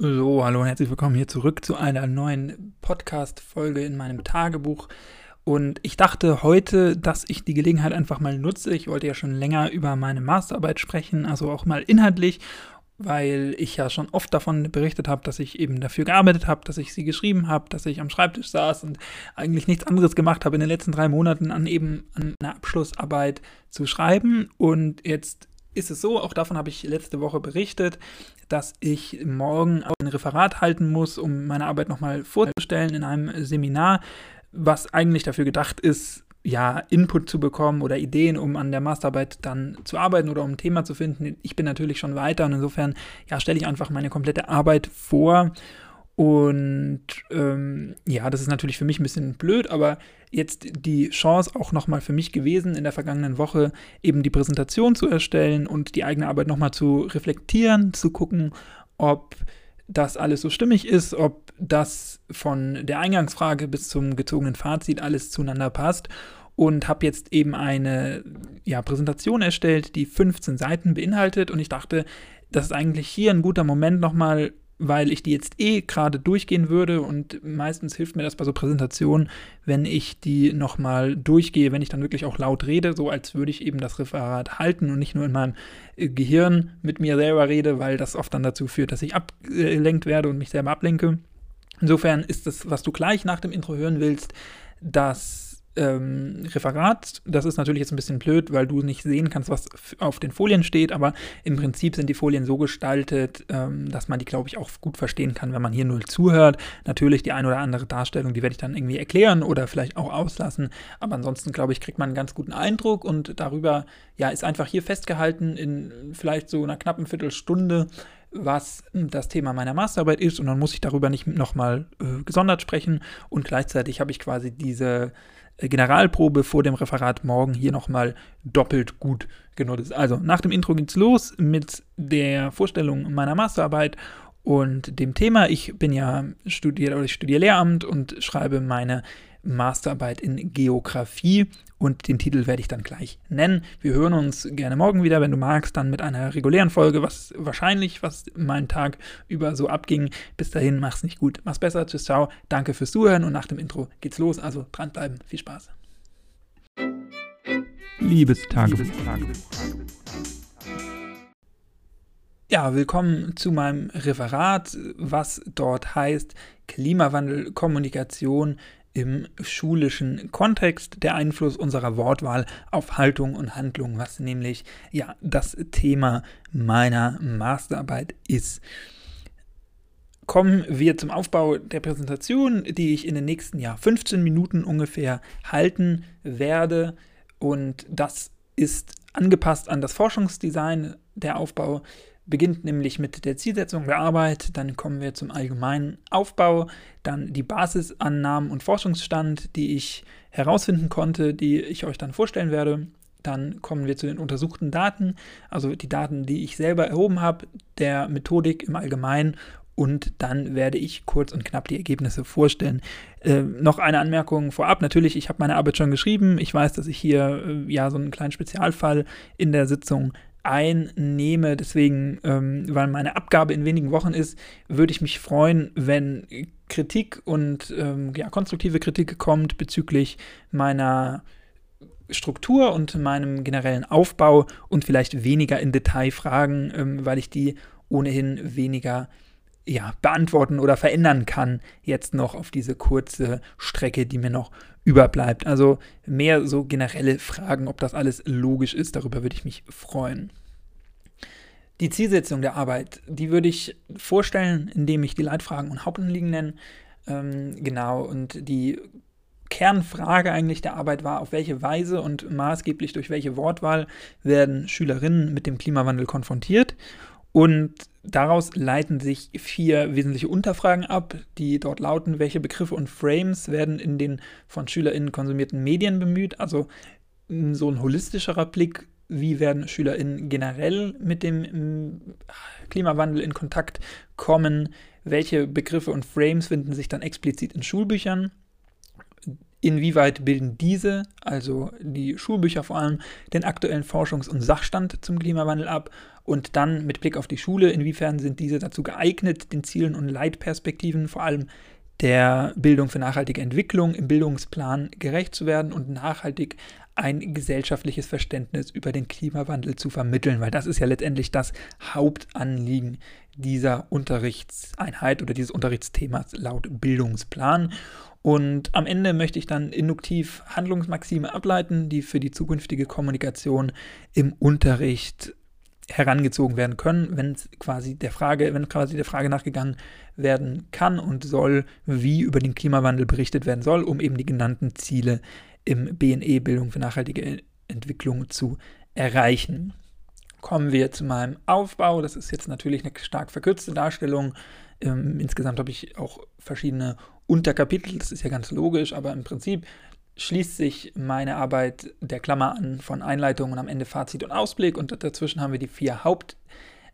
So, hallo und herzlich willkommen hier zurück zu einer neuen Podcast-Folge in meinem Tagebuch. Und ich dachte heute, dass ich die Gelegenheit einfach mal nutze. Ich wollte ja schon länger über meine Masterarbeit sprechen, also auch mal inhaltlich, weil ich ja schon oft davon berichtet habe, dass ich eben dafür gearbeitet habe, dass ich sie geschrieben habe, dass ich am Schreibtisch saß und eigentlich nichts anderes gemacht habe in den letzten drei Monaten an eben an einer Abschlussarbeit zu schreiben. Und jetzt ist es so, auch davon habe ich letzte Woche berichtet, dass ich morgen ein Referat halten muss, um meine Arbeit nochmal vorzustellen in einem Seminar, was eigentlich dafür gedacht ist, ja, Input zu bekommen oder Ideen, um an der Masterarbeit dann zu arbeiten oder um ein Thema zu finden. Ich bin natürlich schon weiter und insofern, ja, stelle ich einfach meine komplette Arbeit vor und ähm, ja, das ist natürlich für mich ein bisschen blöd, aber jetzt die Chance auch nochmal für mich gewesen, in der vergangenen Woche eben die Präsentation zu erstellen und die eigene Arbeit nochmal zu reflektieren, zu gucken, ob das alles so stimmig ist, ob das von der Eingangsfrage bis zum gezogenen Fazit alles zueinander passt. Und habe jetzt eben eine ja, Präsentation erstellt, die 15 Seiten beinhaltet. Und ich dachte, das ist eigentlich hier ein guter Moment nochmal weil ich die jetzt eh gerade durchgehen würde und meistens hilft mir das bei so Präsentationen, wenn ich die nochmal durchgehe, wenn ich dann wirklich auch laut rede, so als würde ich eben das Referat halten und nicht nur in meinem äh, Gehirn mit mir selber rede, weil das oft dann dazu führt, dass ich abgelenkt werde und mich selber ablenke. Insofern ist das, was du gleich nach dem Intro hören willst, dass ähm, Referat. Das ist natürlich jetzt ein bisschen blöd, weil du nicht sehen kannst, was auf den Folien steht, aber im Prinzip sind die Folien so gestaltet, ähm, dass man die, glaube ich, auch gut verstehen kann, wenn man hier nur zuhört. Natürlich die eine oder andere Darstellung, die werde ich dann irgendwie erklären oder vielleicht auch auslassen, aber ansonsten, glaube ich, kriegt man einen ganz guten Eindruck und darüber, ja, ist einfach hier festgehalten in vielleicht so einer knappen Viertelstunde was das Thema meiner Masterarbeit ist und dann muss ich darüber nicht nochmal äh, gesondert sprechen und gleichzeitig habe ich quasi diese Generalprobe vor dem Referat morgen hier nochmal doppelt gut genutzt. Also nach dem Intro geht's los mit der Vorstellung meiner Masterarbeit und dem Thema. Ich bin ja studiert oder ich studiere Lehramt und schreibe meine Masterarbeit in Geografie und den Titel werde ich dann gleich nennen. Wir hören uns gerne morgen wieder, wenn du magst, dann mit einer regulären Folge, was wahrscheinlich, was meinen Tag über so abging. Bis dahin, mach's nicht gut, mach's besser, tschüss, ciao, danke fürs Zuhören und nach dem Intro geht's los, also dranbleiben, viel Spaß. Liebestagebuch. Ja, willkommen zu meinem Referat, was dort heißt Klimawandel, Kommunikation, im schulischen Kontext der Einfluss unserer Wortwahl auf Haltung und Handlung, was nämlich ja das Thema meiner Masterarbeit ist. Kommen wir zum Aufbau der Präsentation, die ich in den nächsten ja, 15 Minuten ungefähr halten werde. Und das ist angepasst an das Forschungsdesign. Der Aufbau beginnt nämlich mit der Zielsetzung der Arbeit, dann kommen wir zum allgemeinen Aufbau, dann die Basisannahmen und Forschungsstand, die ich herausfinden konnte, die ich euch dann vorstellen werde. Dann kommen wir zu den untersuchten Daten, also die Daten, die ich selber erhoben habe, der Methodik im Allgemeinen und dann werde ich kurz und knapp die Ergebnisse vorstellen. Äh, noch eine Anmerkung vorab. Natürlich, ich habe meine Arbeit schon geschrieben. Ich weiß, dass ich hier äh, ja so einen kleinen Spezialfall in der Sitzung einnehme. Deswegen, ähm, weil meine Abgabe in wenigen Wochen ist, würde ich mich freuen, wenn Kritik und ähm, ja, konstruktive Kritik kommt bezüglich meiner Struktur und meinem generellen Aufbau und vielleicht weniger in Detail fragen, ähm, weil ich die ohnehin weniger ja, beantworten oder verändern kann, jetzt noch auf diese kurze Strecke, die mir noch überbleibt. Also mehr so generelle Fragen, ob das alles logisch ist, darüber würde ich mich freuen. Die Zielsetzung der Arbeit, die würde ich vorstellen, indem ich die Leitfragen und Hauptanliegen nenne. Ähm, genau, und die Kernfrage eigentlich der Arbeit war, auf welche Weise und maßgeblich durch welche Wortwahl werden Schülerinnen mit dem Klimawandel konfrontiert. Und daraus leiten sich vier wesentliche Unterfragen ab, die dort lauten, welche Begriffe und Frames werden in den von SchülerInnen konsumierten Medien bemüht. Also so ein holistischerer Blick wie werden SchülerInnen generell mit dem mm, Klimawandel in Kontakt kommen, welche Begriffe und Frames finden sich dann explizit in Schulbüchern. Inwieweit bilden diese, also die Schulbücher vor allem, den aktuellen Forschungs- und Sachstand zum Klimawandel ab? Und dann mit Blick auf die Schule, inwiefern sind diese dazu geeignet, den Zielen und Leitperspektiven, vor allem der Bildung für nachhaltige Entwicklung im Bildungsplan gerecht zu werden und nachhaltig ein gesellschaftliches Verständnis über den Klimawandel zu vermitteln, weil das ist ja letztendlich das Hauptanliegen dieser Unterrichtseinheit oder dieses Unterrichtsthemas laut Bildungsplan. Und am Ende möchte ich dann induktiv Handlungsmaxime ableiten, die für die zukünftige Kommunikation im Unterricht herangezogen werden können, wenn quasi der Frage, wenn quasi der Frage nachgegangen werden kann und soll, wie über den Klimawandel berichtet werden soll, um eben die genannten Ziele im BNE Bildung für nachhaltige Entwicklung zu erreichen. Kommen wir zu meinem Aufbau. Das ist jetzt natürlich eine stark verkürzte Darstellung. Ähm, insgesamt habe ich auch verschiedene Unterkapitel, das ist ja ganz logisch, aber im Prinzip schließt sich meine Arbeit der Klammer an von Einleitung und am Ende Fazit und Ausblick und dazwischen haben wir die vier Haupt,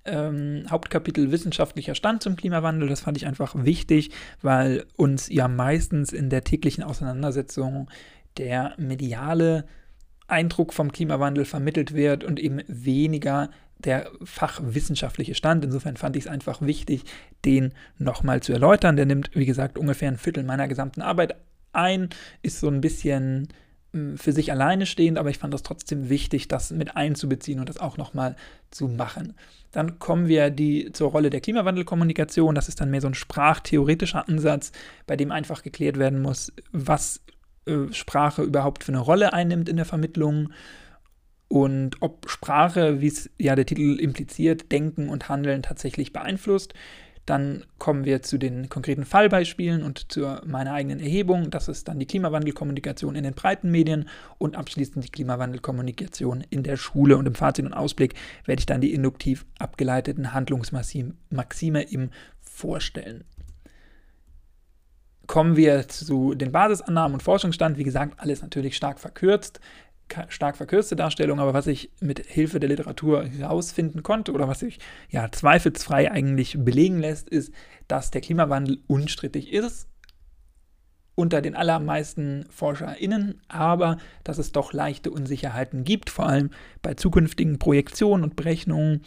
ähm, Hauptkapitel wissenschaftlicher Stand zum Klimawandel. Das fand ich einfach wichtig, weil uns ja meistens in der täglichen Auseinandersetzung der mediale Eindruck vom Klimawandel vermittelt wird und eben weniger der fachwissenschaftliche Stand. Insofern fand ich es einfach wichtig, den nochmal zu erläutern. Der nimmt, wie gesagt, ungefähr ein Viertel meiner gesamten Arbeit ein, ist so ein bisschen hm, für sich alleine stehend, aber ich fand es trotzdem wichtig, das mit einzubeziehen und das auch nochmal zu machen. Dann kommen wir die, zur Rolle der Klimawandelkommunikation. Das ist dann mehr so ein sprachtheoretischer Ansatz, bei dem einfach geklärt werden muss, was äh, Sprache überhaupt für eine Rolle einnimmt in der Vermittlung und ob Sprache, wie es ja der Titel impliziert, Denken und Handeln tatsächlich beeinflusst. Dann kommen wir zu den konkreten Fallbeispielen und zu meiner eigenen Erhebung. Das ist dann die Klimawandelkommunikation in den breiten Medien und abschließend die Klimawandelkommunikation in der Schule. Und im Fazit und Ausblick werde ich dann die induktiv abgeleiteten Handlungsmaxime eben vorstellen kommen wir zu den Basisannahmen und Forschungsstand. Wie gesagt, alles natürlich stark verkürzt, stark verkürzte Darstellung, aber was ich mit Hilfe der Literatur herausfinden konnte oder was sich ja zweifelsfrei eigentlich belegen lässt, ist, dass der Klimawandel unstrittig ist unter den allermeisten ForscherInnen, aber dass es doch leichte Unsicherheiten gibt, vor allem bei zukünftigen Projektionen und Berechnungen,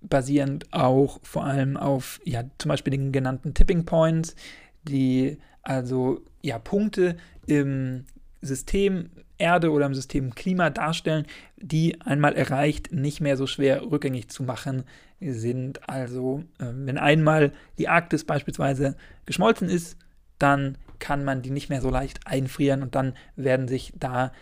basierend auch vor allem auf ja, zum Beispiel den genannten Tipping Points, die also ja Punkte im System Erde oder im System Klima darstellen, die einmal erreicht nicht mehr so schwer rückgängig zu machen sind. Also äh, wenn einmal die Arktis beispielsweise geschmolzen ist, dann kann man die nicht mehr so leicht einfrieren und dann werden sich da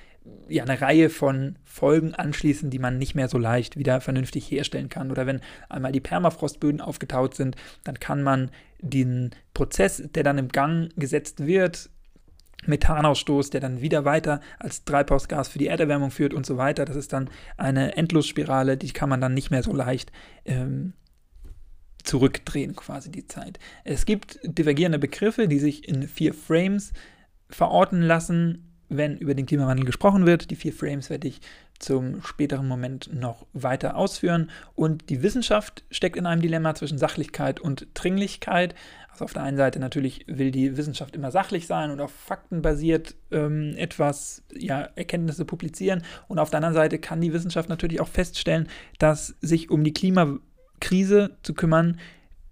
ja eine Reihe von Folgen anschließen, die man nicht mehr so leicht wieder vernünftig herstellen kann. Oder wenn einmal die Permafrostböden aufgetaut sind, dann kann man den Prozess, der dann im Gang gesetzt wird, Methanausstoß, der dann wieder weiter als Treibhausgas für die Erderwärmung führt und so weiter. Das ist dann eine Endlosspirale, die kann man dann nicht mehr so leicht ähm, zurückdrehen, quasi die Zeit. Es gibt divergierende Begriffe, die sich in vier Frames verorten lassen wenn über den Klimawandel gesprochen wird. Die vier Frames werde ich zum späteren Moment noch weiter ausführen. Und die Wissenschaft steckt in einem Dilemma zwischen Sachlichkeit und Dringlichkeit. Also auf der einen Seite natürlich will die Wissenschaft immer sachlich sein und auf Fakten basiert ähm, etwas, ja, Erkenntnisse publizieren. Und auf der anderen Seite kann die Wissenschaft natürlich auch feststellen, dass sich um die Klimakrise zu kümmern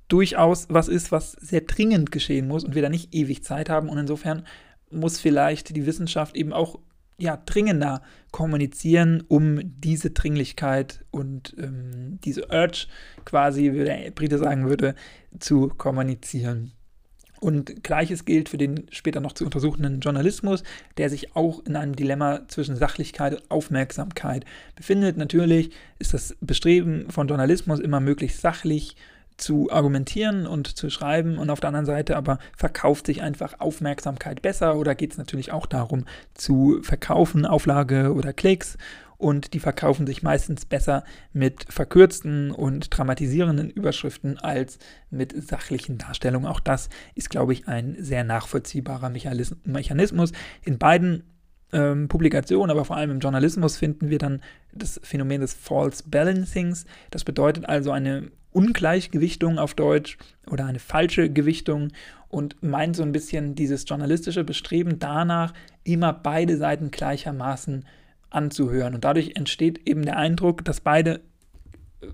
durchaus was ist, was sehr dringend geschehen muss und wir da nicht ewig Zeit haben. Und insofern muss vielleicht die Wissenschaft eben auch ja, dringender kommunizieren, um diese Dringlichkeit und ähm, diese Urge quasi, wie der Brite sagen würde, zu kommunizieren. Und gleiches gilt für den später noch zu untersuchenden Journalismus, der sich auch in einem Dilemma zwischen Sachlichkeit und Aufmerksamkeit befindet. Natürlich ist das Bestreben von Journalismus immer möglichst sachlich zu argumentieren und zu schreiben und auf der anderen Seite aber verkauft sich einfach Aufmerksamkeit besser oder geht es natürlich auch darum zu verkaufen, Auflage oder Klicks und die verkaufen sich meistens besser mit verkürzten und dramatisierenden Überschriften als mit sachlichen Darstellungen. Auch das ist, glaube ich, ein sehr nachvollziehbarer Mechanismus. In beiden ähm, Publikationen, aber vor allem im Journalismus finden wir dann das Phänomen des False Balancings. Das bedeutet also eine Ungleichgewichtung auf Deutsch oder eine falsche Gewichtung und meint so ein bisschen dieses journalistische Bestreben danach, immer beide Seiten gleichermaßen anzuhören. Und dadurch entsteht eben der Eindruck, dass beide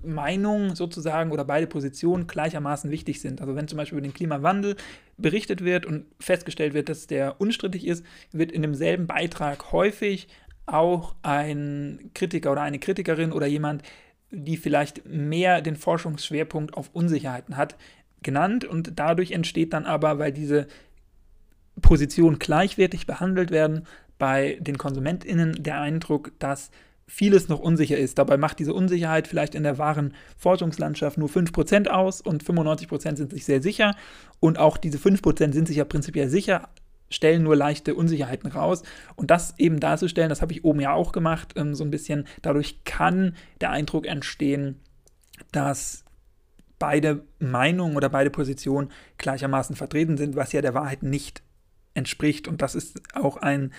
Meinungen sozusagen oder beide Positionen gleichermaßen wichtig sind. Also wenn zum Beispiel über den Klimawandel berichtet wird und festgestellt wird, dass der unstrittig ist, wird in demselben Beitrag häufig auch ein Kritiker oder eine Kritikerin oder jemand, die vielleicht mehr den Forschungsschwerpunkt auf Unsicherheiten hat, genannt. Und dadurch entsteht dann aber, weil diese Positionen gleichwertig behandelt werden, bei den KonsumentInnen der Eindruck, dass vieles noch unsicher ist. Dabei macht diese Unsicherheit vielleicht in der wahren Forschungslandschaft nur 5% aus und 95% sind sich sehr sicher. Und auch diese 5% sind sich ja prinzipiell sicher, stellen nur leichte Unsicherheiten raus. Und das eben darzustellen, das habe ich oben ja auch gemacht, ähm, so ein bisschen. Dadurch kann der Eindruck entstehen, dass beide Meinungen oder beide Positionen gleichermaßen vertreten sind, was ja der Wahrheit nicht entspricht. Und das ist auch ein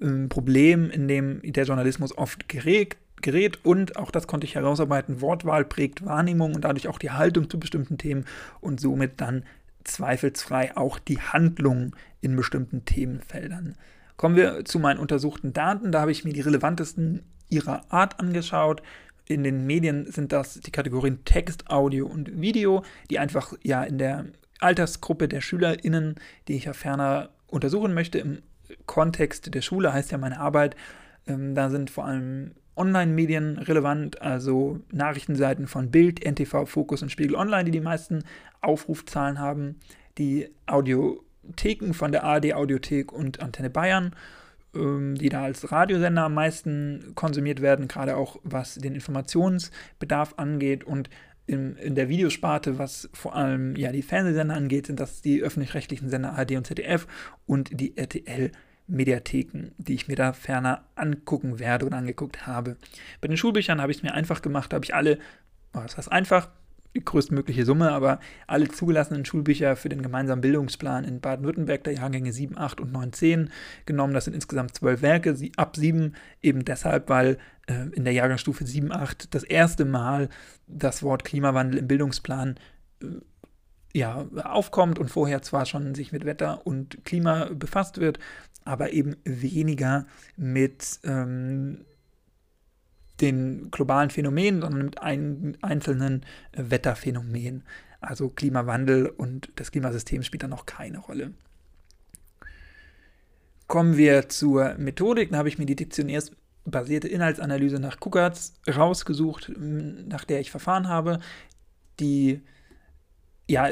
ähm, Problem, in dem der Journalismus oft gerät, gerät und auch das konnte ich herausarbeiten, Wortwahl prägt Wahrnehmung und dadurch auch die Haltung zu bestimmten Themen und somit dann zweifelsfrei auch die Handlung in bestimmten Themenfeldern. Kommen wir zu meinen untersuchten Daten. Da habe ich mir die relevantesten ihrer Art angeschaut. In den Medien sind das die Kategorien Text, Audio und Video, die einfach ja in der Altersgruppe der SchülerInnen, die ich ja ferner untersuchen möchte, im Kontext der Schule heißt ja meine Arbeit. Ähm, da sind vor allem Online-Medien relevant, also Nachrichtenseiten von Bild, NTV, Fokus und Spiegel Online, die die meisten Aufrufzahlen haben. Die Audiotheken von der ARD Audiothek und Antenne Bayern, ähm, die da als Radiosender am meisten konsumiert werden, gerade auch was den Informationsbedarf angeht und in, in der Videosparte, was vor allem ja die Fernsehsender angeht, sind das die öffentlich-rechtlichen Sender ARD und ZDF und die RTL Mediatheken, die ich mir da ferner angucken werde und angeguckt habe. Bei den Schulbüchern habe ich es mir einfach gemacht, habe ich alle, oh, das heißt einfach, die größtmögliche Summe, aber alle zugelassenen Schulbücher für den gemeinsamen Bildungsplan in Baden-Württemberg der Jahrgänge 7, 8 und 9, 10 genommen. Das sind insgesamt zwölf Werke, ab 7 eben deshalb, weil äh, in der Jahrgangsstufe 7, 8 das erste Mal das Wort Klimawandel im Bildungsplan äh, ja, aufkommt und vorher zwar schon sich mit Wetter und Klima befasst wird, aber eben weniger mit ähm, den globalen Phänomenen, sondern mit ein, einzelnen äh, Wetterphänomenen. Also Klimawandel und das Klimasystem spielt da noch keine Rolle. Kommen wir zur Methodik. Da habe ich mir die diktionärsbasierte Inhaltsanalyse nach Kuckertz rausgesucht, nach der ich verfahren habe. Die ja,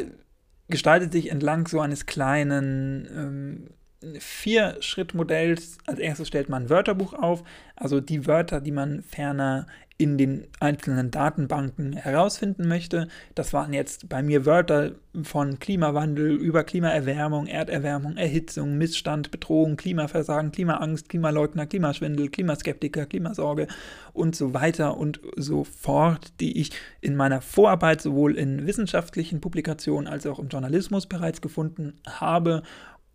gestaltet sich entlang so eines kleinen ähm, Vier-Schritt-Modells. Als erstes stellt man ein Wörterbuch auf, also die Wörter, die man ferner in den einzelnen Datenbanken herausfinden möchte. Das waren jetzt bei mir Wörter von Klimawandel über Klimaerwärmung, Erderwärmung, Erhitzung, Missstand, Bedrohung, Klimaversagen, Klimaangst, Klimaleugner, Klimaschwindel, Klimaskeptiker, Klimasorge und so weiter und so fort, die ich in meiner Vorarbeit sowohl in wissenschaftlichen Publikationen als auch im Journalismus bereits gefunden habe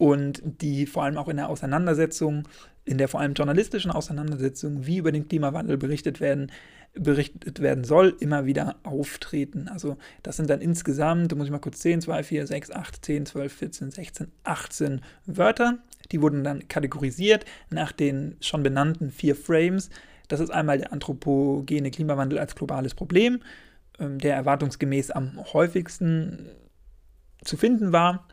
und die vor allem auch in der Auseinandersetzung, in der vor allem journalistischen Auseinandersetzung, wie über den Klimawandel berichtet werden, berichtet werden soll, immer wieder auftreten. Also das sind dann insgesamt, da muss ich mal kurz 10, 2, 4, 6, 8, 10, 12, 14, 16, 18 Wörter. Die wurden dann kategorisiert nach den schon benannten vier Frames. Das ist einmal der anthropogene Klimawandel als globales Problem, ähm, der erwartungsgemäß am häufigsten zu finden war.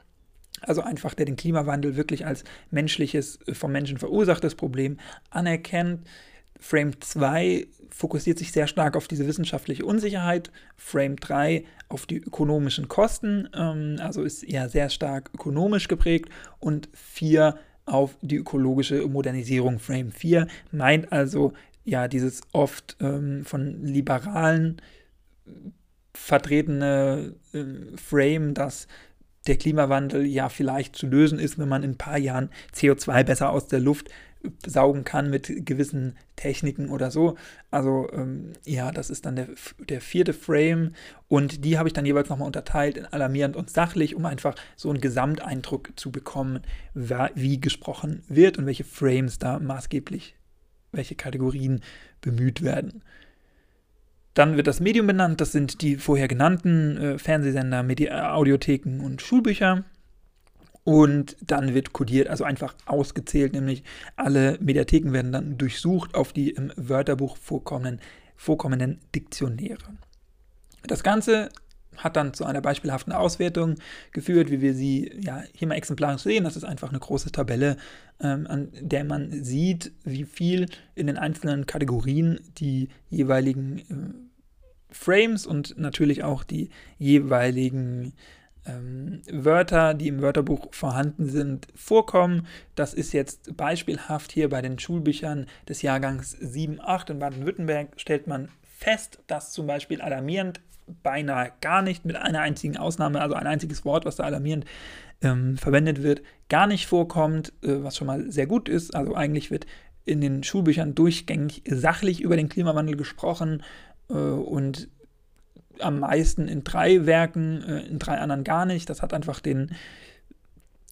Also einfach, der den Klimawandel wirklich als menschliches, äh, vom Menschen verursachtes Problem anerkennt. Frame 2 fokussiert sich sehr stark auf diese wissenschaftliche Unsicherheit. Frame 3 auf die ökonomischen Kosten, ähm, also ist ja sehr stark ökonomisch geprägt. Und 4 auf die ökologische Modernisierung. Frame 4 meint also ja dieses oft ähm, von Liberalen vertretene äh, Frame, dass der Klimawandel ja vielleicht zu lösen ist, wenn man in ein paar Jahren CO2 besser aus der Luft saugen kann mit gewissen Techniken oder so. Also ähm, ja, das ist dann der, der vierte Frame und die habe ich dann jeweils nochmal unterteilt in alarmierend und sachlich, um einfach so einen Gesamteindruck zu bekommen, wie gesprochen wird und welche Frames da maßgeblich, welche Kategorien bemüht werden. Dann wird das Medium benannt, das sind die vorher genannten äh, Fernsehsender, Medi Audiotheken und Schulbücher. Und dann wird kodiert, also einfach ausgezählt, nämlich alle Mediatheken werden dann durchsucht auf die im Wörterbuch vorkommenden, vorkommenden Diktionäre. Das Ganze hat dann zu einer beispielhaften Auswertung geführt, wie wir sie ja hier mal exemplarisch sehen. Das ist einfach eine große Tabelle, ähm, an der man sieht, wie viel in den einzelnen Kategorien die jeweiligen äh, Frames und natürlich auch die jeweiligen ähm, Wörter, die im Wörterbuch vorhanden sind, vorkommen. Das ist jetzt beispielhaft hier bei den Schulbüchern des Jahrgangs 7, 8 in Baden-Württemberg stellt man fest, dass zum Beispiel alarmierend beinahe gar nicht mit einer einzigen Ausnahme, also ein einziges Wort, was da alarmierend ähm, verwendet wird, gar nicht vorkommt, äh, was schon mal sehr gut ist. Also eigentlich wird in den Schulbüchern durchgängig sachlich über den Klimawandel gesprochen äh, und am meisten in drei Werken, äh, in drei anderen gar nicht. Das hat einfach den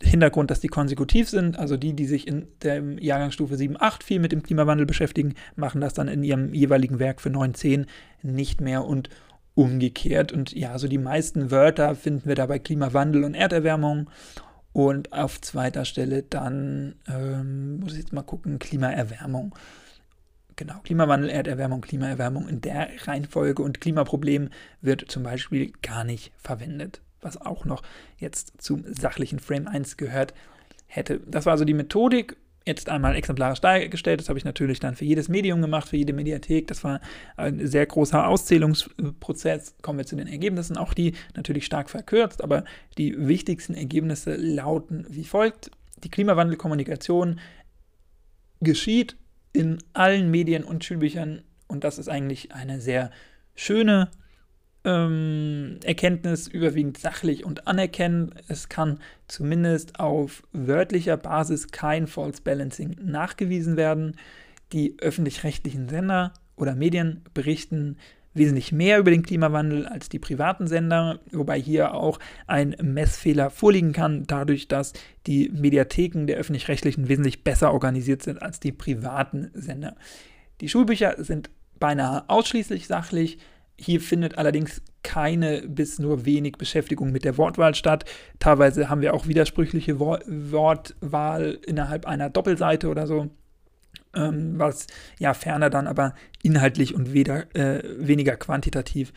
Hintergrund, dass die konsekutiv sind. Also die, die sich in der Jahrgangsstufe 7, 8 viel mit dem Klimawandel beschäftigen, machen das dann in ihrem jeweiligen Werk für 9, 10 nicht mehr und umgekehrt. Und ja, so die meisten Wörter finden wir dabei Klimawandel und Erderwärmung. Und auf zweiter Stelle dann, ähm, muss ich jetzt mal gucken, Klimaerwärmung. Genau, Klimawandel, Erderwärmung, Klimaerwärmung in der Reihenfolge und Klimaproblem wird zum Beispiel gar nicht verwendet, was auch noch jetzt zum sachlichen Frame 1 gehört hätte. Das war also die Methodik, jetzt einmal exemplarisch dargestellt. Das habe ich natürlich dann für jedes Medium gemacht, für jede Mediathek. Das war ein sehr großer Auszählungsprozess. Kommen wir zu den Ergebnissen. Auch die natürlich stark verkürzt, aber die wichtigsten Ergebnisse lauten wie folgt. Die Klimawandelkommunikation geschieht in allen Medien und Schulbüchern. Und das ist eigentlich eine sehr schöne ähm, Erkenntnis, überwiegend sachlich und anerkennend. Es kann zumindest auf wörtlicher Basis kein False Balancing nachgewiesen werden. Die öffentlich-rechtlichen Sender oder Medien berichten wesentlich mehr über den Klimawandel als die privaten Sender, wobei hier auch ein Messfehler vorliegen kann, dadurch, dass die Mediatheken der öffentlich-rechtlichen wesentlich besser organisiert sind als die privaten Sender. Die Schulbücher sind beinahe ausschließlich sachlich. Hier findet allerdings keine bis nur wenig Beschäftigung mit der Wortwahl statt. Teilweise haben wir auch widersprüchliche Wortwahl innerhalb einer Doppelseite oder so ähm, was ja ferner dann aber inhaltlich und weder, äh, weniger quantitativ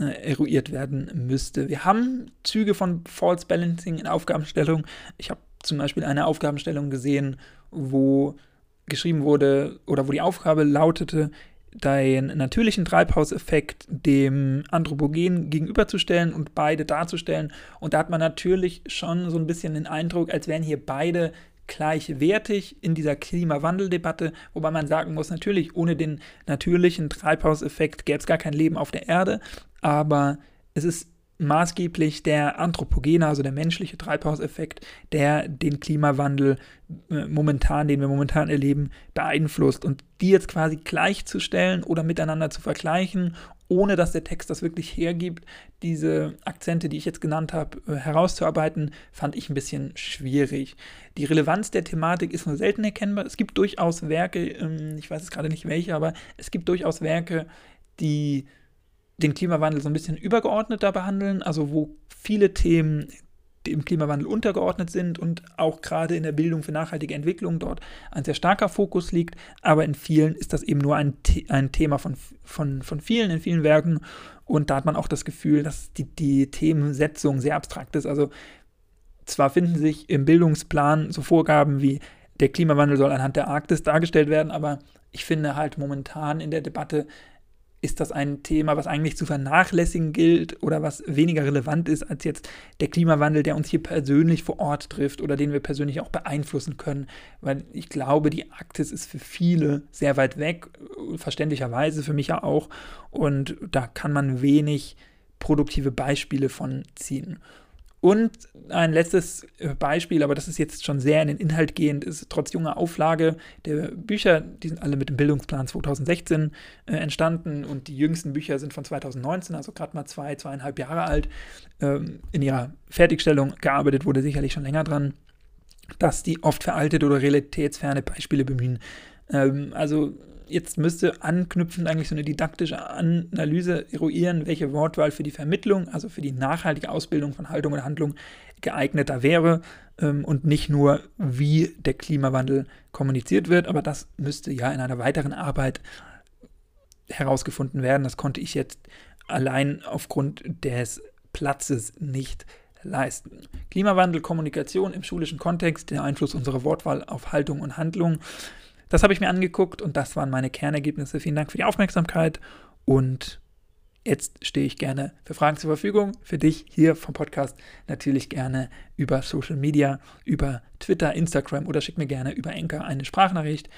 äh, eruiert werden müsste. Wir haben Züge von False Balancing in Aufgabenstellung. Ich habe zum Beispiel eine Aufgabenstellung gesehen, wo geschrieben wurde oder wo die Aufgabe lautete, den natürlichen Treibhauseffekt dem Anthropogen gegenüberzustellen und beide darzustellen. Und da hat man natürlich schon so ein bisschen den Eindruck, als wären hier beide gleichwertig in dieser Klimawandeldebatte, wobei man sagen muss, natürlich ohne den natürlichen Treibhauseffekt gäbe es gar kein Leben auf der Erde, aber es ist maßgeblich der anthropogene, also der menschliche Treibhauseffekt, der den Klimawandel äh, momentan, den wir momentan erleben, beeinflusst. Und die jetzt quasi gleichzustellen oder miteinander zu vergleichen, ohne dass der Text das wirklich hergibt, diese Akzente, die ich jetzt genannt habe, äh, herauszuarbeiten, fand ich ein bisschen schwierig. Die Relevanz der Thematik ist nur selten erkennbar. Es gibt durchaus Werke, ähm, ich weiß jetzt gerade nicht welche, aber es gibt durchaus Werke, die den Klimawandel so ein bisschen übergeordneter behandeln, also wo viele Themen dem Klimawandel untergeordnet sind und auch gerade in der Bildung für nachhaltige Entwicklung dort ein sehr starker Fokus liegt. Aber in vielen ist das eben nur ein, ein Thema von, von, von vielen, in vielen Werken. Und da hat man auch das Gefühl, dass die, die Themensetzung sehr abstrakt ist. Also zwar finden sich im Bildungsplan so Vorgaben wie der Klimawandel soll anhand der Arktis dargestellt werden, aber ich finde halt momentan in der Debatte ist das ein Thema, was eigentlich zu vernachlässigen gilt oder was weniger relevant ist als jetzt der Klimawandel, der uns hier persönlich vor Ort trifft oder den wir persönlich auch beeinflussen können. Weil ich glaube, die Arktis ist für viele sehr weit weg, verständlicherweise für mich ja auch. Und da kann man wenig produktive Beispiele von ziehen. Und ein letztes äh, Beispiel, aber das ist jetzt schon sehr in den Inhalt gehend, ist trotz junger Auflage der Bücher, die sind alle mit dem Bildungsplan 2016 äh, entstanden und die jüngsten Bücher sind von 2019, also gerade mal zwei, zweieinhalb Jahre alt. Ähm, in ihrer Fertigstellung gearbeitet wurde sicherlich schon länger dran, dass die oft veraltet oder realitätsferne Beispiele bemühen. Ähm, also jetzt müsste anknüpfend eigentlich so eine didaktische Analyse eruieren, welche Wortwahl für die Vermittlung, also für die nachhaltige Ausbildung von Haltung und Handlung geeigneter wäre ähm, und nicht nur, wie der Klimawandel kommuniziert wird. Aber das müsste ja in einer weiteren Arbeit herausgefunden werden. Das konnte ich jetzt allein aufgrund des Platzes nicht leisten. Klimawandel, Kommunikation im schulischen Kontext, der Einfluss unserer Wortwahl auf Haltung und Handlung. Das habe ich mir angeguckt und das waren meine Kernergebnisse. Vielen Dank für die Aufmerksamkeit und jetzt stehe ich gerne für Fragen zur Verfügung. Für dich hier vom Podcast natürlich gerne über Social Media, über Twitter, Instagram oder schick mir gerne über Enker eine Sprachnachricht.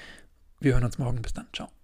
Wir hören uns morgen. Bis dann. Ciao.